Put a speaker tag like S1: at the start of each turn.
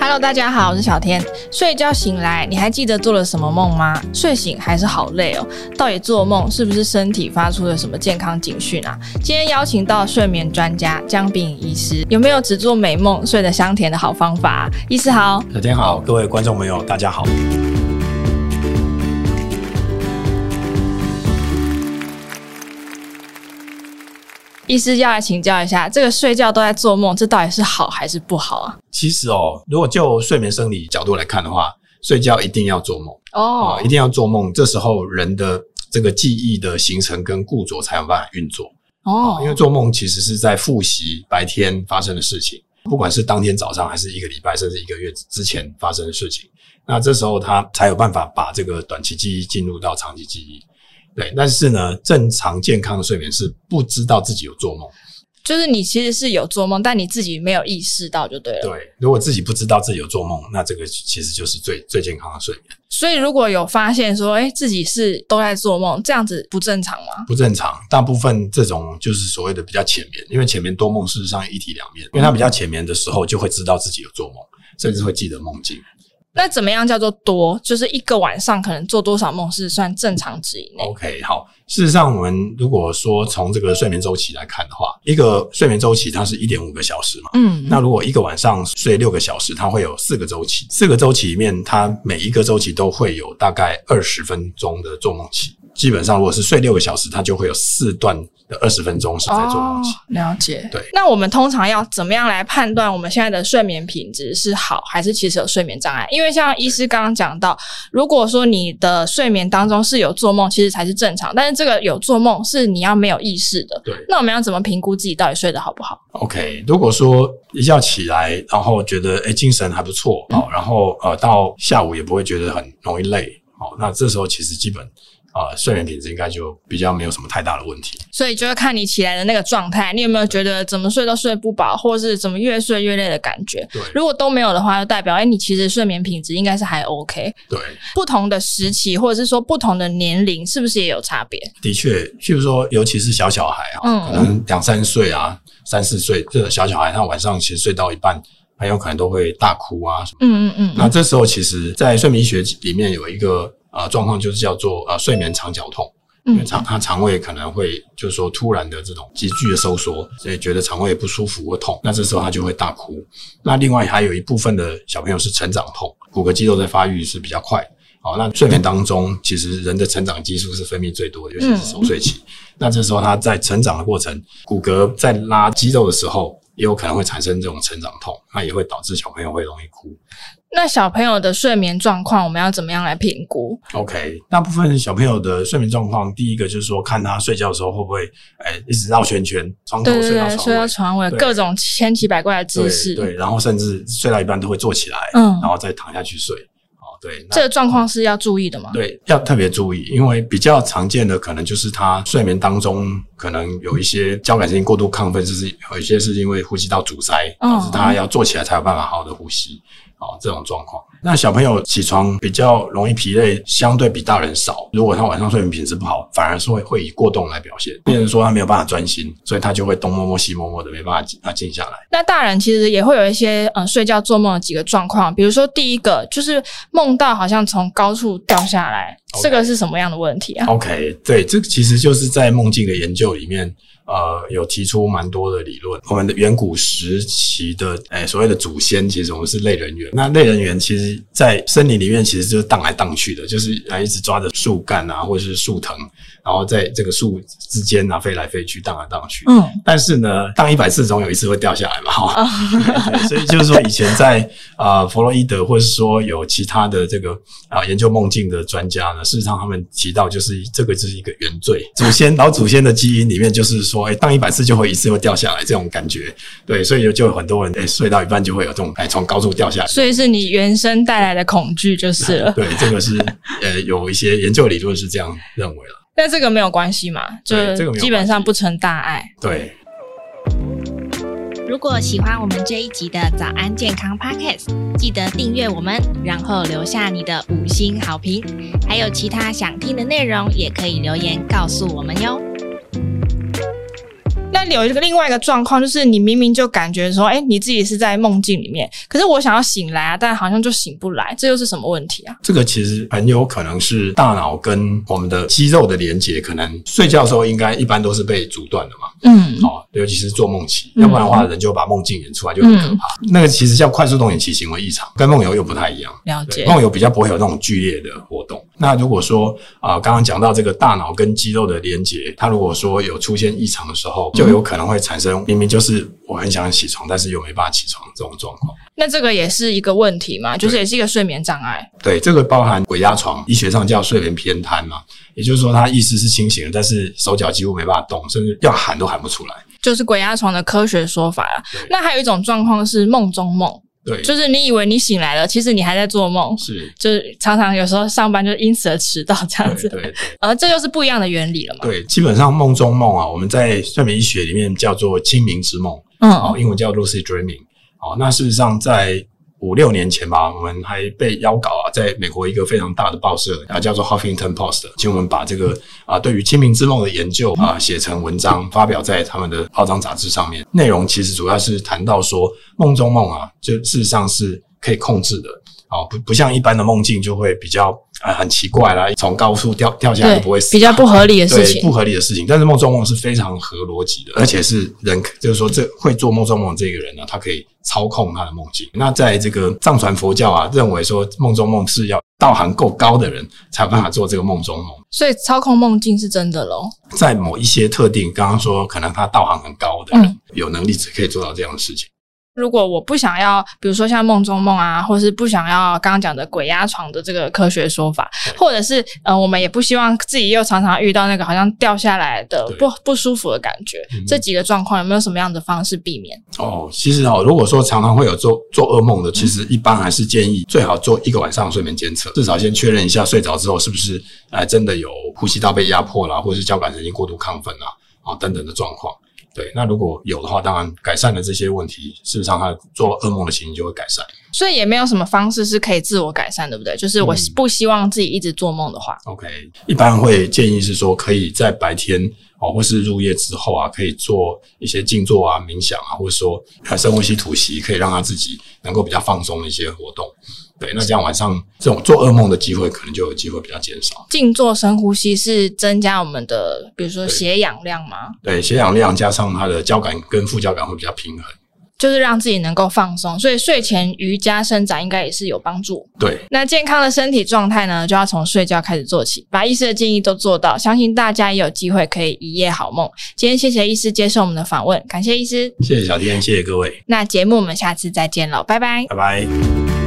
S1: Hello，大家好，我是小天。睡觉醒来，你还记得做了什么梦吗？睡醒还是好累哦。到底做梦是不是身体发出了什么健康警讯啊？今天邀请到睡眠专家姜秉颖医师，有没有只做美梦睡得香甜的好方法？医师好，
S2: 小天好，各位观众朋友大家好。
S1: 医师要来请教一下，这个睡觉都在做梦，这到底是好还是不好啊？
S2: 其实哦，如果就睡眠生理角度来看的话，睡觉一定要做梦哦、呃，一定要做梦。这时候人的这个记忆的形成跟固着才有办法运作哦、呃。因为做梦其实是在复习白天发生的事情，不管是当天早上还是一个礼拜甚至一个月之前发生的事情，那这时候他才有办法把这个短期记忆进入到长期记忆。对，但是呢，正常健康的睡眠是不知道自己有做梦，
S1: 就是你其实是有做梦，但你自己没有意识到就对了。
S2: 对，如果自己不知道自己有做梦，那这个其实就是最最健康的睡眠。
S1: 所以如果有发现说，哎，自己是都在做梦，这样子不正常吗？
S2: 不正常，大部分这种就是所谓的比较浅眠，因为浅眠多梦事实上一体两面，因为他比较浅眠的时候就会知道自己有做梦，甚至会记得梦境。
S1: 那怎么样叫做多？就是一个晚上可能做多少梦是算正常值以内
S2: ？OK，好。事实上，我们如果说从这个睡眠周期来看的话，一个睡眠周期它是一点五个小时嘛。嗯。那如果一个晚上睡六个小时，它会有四个周期。四个周期里面，它每一个周期都会有大概二十分钟的做梦期。基本上，如果是睡六个小时，它就会有四段的二十分钟是在做梦期。
S1: 哦，了解。
S2: 对。
S1: 那我们通常要怎么样来判断我们现在的睡眠品质是好，还是其实有睡眠障碍？因为像医师刚刚讲到，如果说你的睡眠当中是有做梦，其实才是正常。但是这个有做梦是你要没有意识的。
S2: 对。
S1: 那我们要怎么评估自己到底睡得好不好
S2: ？OK，如果说一觉起来，然后觉得诶精神还不错，好，然后呃到下午也不会觉得很容易累，好，那这时候其实基本。啊，睡眠品质应该就比较没有什么太大的问题，
S1: 所以就是看你起来的那个状态，你有没有觉得怎么睡都睡不饱，或者是怎么越睡越累的感觉？
S2: 对，
S1: 如果都没有的话，就代表哎，你其实睡眠品质应该是还 OK。
S2: 对，
S1: 不同的时期或者是说不同的年龄，是不是也有差别？
S2: 的确，譬如说，尤其是小小孩啊，嗯，可能两三岁啊，三四岁这个小小孩，他晚上其实睡到一半，很有可能都会大哭啊什么。嗯嗯嗯。那这时候，其实，在睡眠医学里面有一个。啊，状况就是叫做呃睡眠肠绞痛，因为肠他肠胃可能会就是说突然的这种急剧的收缩，所以觉得肠胃不舒服或痛，那这时候他就会大哭。那另外还有一部分的小朋友是成长痛，骨骼肌肉在发育是比较快。好，那睡眠当中其实人的成长激素是分泌最多的，尤其是熟睡期。那这时候他在成长的过程，骨骼在拉肌肉的时候，也有可能会产生这种成长痛，那也会导致小朋友会容易哭。
S1: 那小朋友的睡眠状况，我们要怎么样来评估
S2: ？OK，大部分小朋友的睡眠状况，第一个就是说，看他睡觉的时候会不会，哎、欸，一直绕圈圈，床头睡到床尾，
S1: 睡到床尾，各种千奇百怪的姿势，
S2: 对，然后甚至睡到一半都会坐起来，嗯，然后再躺下去睡。对，这个状况是要注意的吗？对，要特别注意，因为比较常见的可能就是他睡眠当中可能有一些交感神经过度亢奋，就是有一些是因为呼吸道阻塞，导致他要坐起来才有办法好好的呼吸。哦，这种状况，那小朋友起床比较容易疲累，相对比大人少。如果他晚上睡眠品质不好，反而是会会以过动来表现，病人说他没有办法专心，所以他就会东摸摸西摸摸的，没办法静，他静下来。
S1: 那大人其实也会有一些嗯睡觉做梦的几个状况，比如说第一个就是梦到好像从高处掉下来这个是什么样的问题啊
S2: ？OK，对，这其实就是在梦境的研究里面。呃，有提出蛮多的理论。我们的远古时期的，诶、欸、所谓的祖先，其实我们是类人猿。那类人猿其实，在森林里面，其实就是荡来荡去的，就是啊，一直抓着树干啊，或者是树藤，然后在这个树之间啊，飞来飞去，荡来荡去。嗯。但是呢，荡一百次，总有一次会掉下来嘛，哈、哦。所以就是说，以前在啊、呃，弗洛伊德，或者是说有其他的这个啊、呃，研究梦境的专家呢，事实上他们提到，就是这个就是一个原罪，祖先老祖先的基因里面，就是说。哎，荡一百次就会一次会掉下来，这种感觉，对，所以就就有很多人哎睡到一半就会有这种哎从高处掉下来，
S1: 所以是你原生带来的恐惧就是了。
S2: 对，这个是呃有一些研究理论是这样认为了。
S1: 但这个没有关系嘛，就基本上不成大碍。
S2: 对。
S3: 如果喜欢我们这一集的早安健康 Podcast，记得订阅我们，然后留下你的五星好评。还有其他想听的内容，也可以留言告诉我们哟。
S1: 有一个另外一个状况，就是你明明就感觉说，哎，你自己是在梦境里面，可是我想要醒来啊，但好像就醒不来，这又是什么问题啊？
S2: 这个其实很有可能是大脑跟我们的肌肉的连接，可能睡觉的时候应该一般都是被阻断的嘛。嗯，哦，尤其是做梦期，要不然的话，人就把梦境演出来就很可怕。嗯、那个其实叫快速动眼期行为异常，跟梦游又不太一样。
S1: 了解，
S2: 梦游比较不会有那种剧烈的活动。那如果说啊，呃、刚刚讲到这个大脑跟肌肉的连接，它如果说有出现异常的时候，就有可能会产生明明就是我很想起床，但是又没办法起床这种状况。
S1: 那这个也是一个问题嘛，就是也是一个睡眠障碍。
S2: 对，这个包含鬼压床，医学上叫睡眠偏瘫嘛，也就是说他意识是清醒的，但是手脚几乎没办法动，甚至要喊都喊不出来。
S1: 就是鬼压床的科学说法啊。那还有一种状况是梦中梦。
S2: 对，
S1: 就是你以为你醒来了，其实你还在做梦。
S2: 是，
S1: 就是常常有时候上班就因此而迟到这样子。
S2: 对，對,對，
S1: 而 这就是不一样的原理了嘛。
S2: 对，基本上梦中梦啊，我们在睡眠医学里面叫做清明之梦，嗯，哦，英文叫 lucid dreaming。哦，那事实上在五六年前吧，我们还被邀稿啊，在美国一个非常大的报社啊，叫做 Huffington Post，请我们把这个啊对于清明之梦的研究啊写成文章，发表在他们的报章杂志上面。内容其实主要是谈到说，梦中梦啊，就事实上是可以控制的。哦，不不像一般的梦境就会比较啊、呃、很奇怪啦，从高处掉掉下来都不会死，
S1: 比较不合理的事情，
S2: 不合理的事情。但是梦中梦是非常合逻辑的，而且是人，就是说这会做梦中梦这个人呢，他可以操控他的梦境。那在这个藏传佛教啊，认为说梦中梦是要道行够高的人才有办法做这个梦中梦，
S1: 所以操控梦境是真的喽。
S2: 在某一些特定，刚刚说可能他道行很高的人，嗯、有能力只可以做到这样的事情。
S1: 如果我不想要，比如说像梦中梦啊，或是不想要刚刚讲的鬼压床的这个科学说法，或者是呃，我们也不希望自己又常常遇到那个好像掉下来的不不舒服的感觉，嗯、这几个状况有没有什么样的方式避免？
S2: 哦，其实哦，如果说常常会有做做噩梦的，其实一般还是建议最好做一个晚上的睡眠监测，至少先确认一下睡着之后是不是哎真的有呼吸道被压迫啦，或者是交感神经过度亢奋啊啊等等的状况。对，那如果有的话，当然改善了这些问题，事实上他做噩梦的情形就会改善。
S1: 所以也没有什么方式是可以自我改善，对不对？就是我不希望自己一直做梦的话。
S2: 嗯，OK，一般会建议是说，可以在白天哦，或是入夜之后啊，可以做一些静坐啊、冥想啊，或者说深呼吸吐息，可以让他自己能够比较放松的一些活动。对，那这样晚上这种做噩梦的机会可能就有机会比较减少。
S1: 静坐深呼吸是增加我们的，比如说血氧量吗？
S2: 对，血氧量加上它的交感跟副交感会比较平衡，
S1: 就是让自己能够放松。所以睡前瑜伽伸展应该也是有帮助。
S2: 对，
S1: 那健康的身体状态呢，就要从睡觉开始做起，把医师的建议都做到，相信大家也有机会可以一夜好梦。今天谢谢医师接受我们的访问，感谢医师，
S2: 谢谢小天，谢谢各位。
S1: 那节目我们下次再见喽，拜拜，
S2: 拜拜。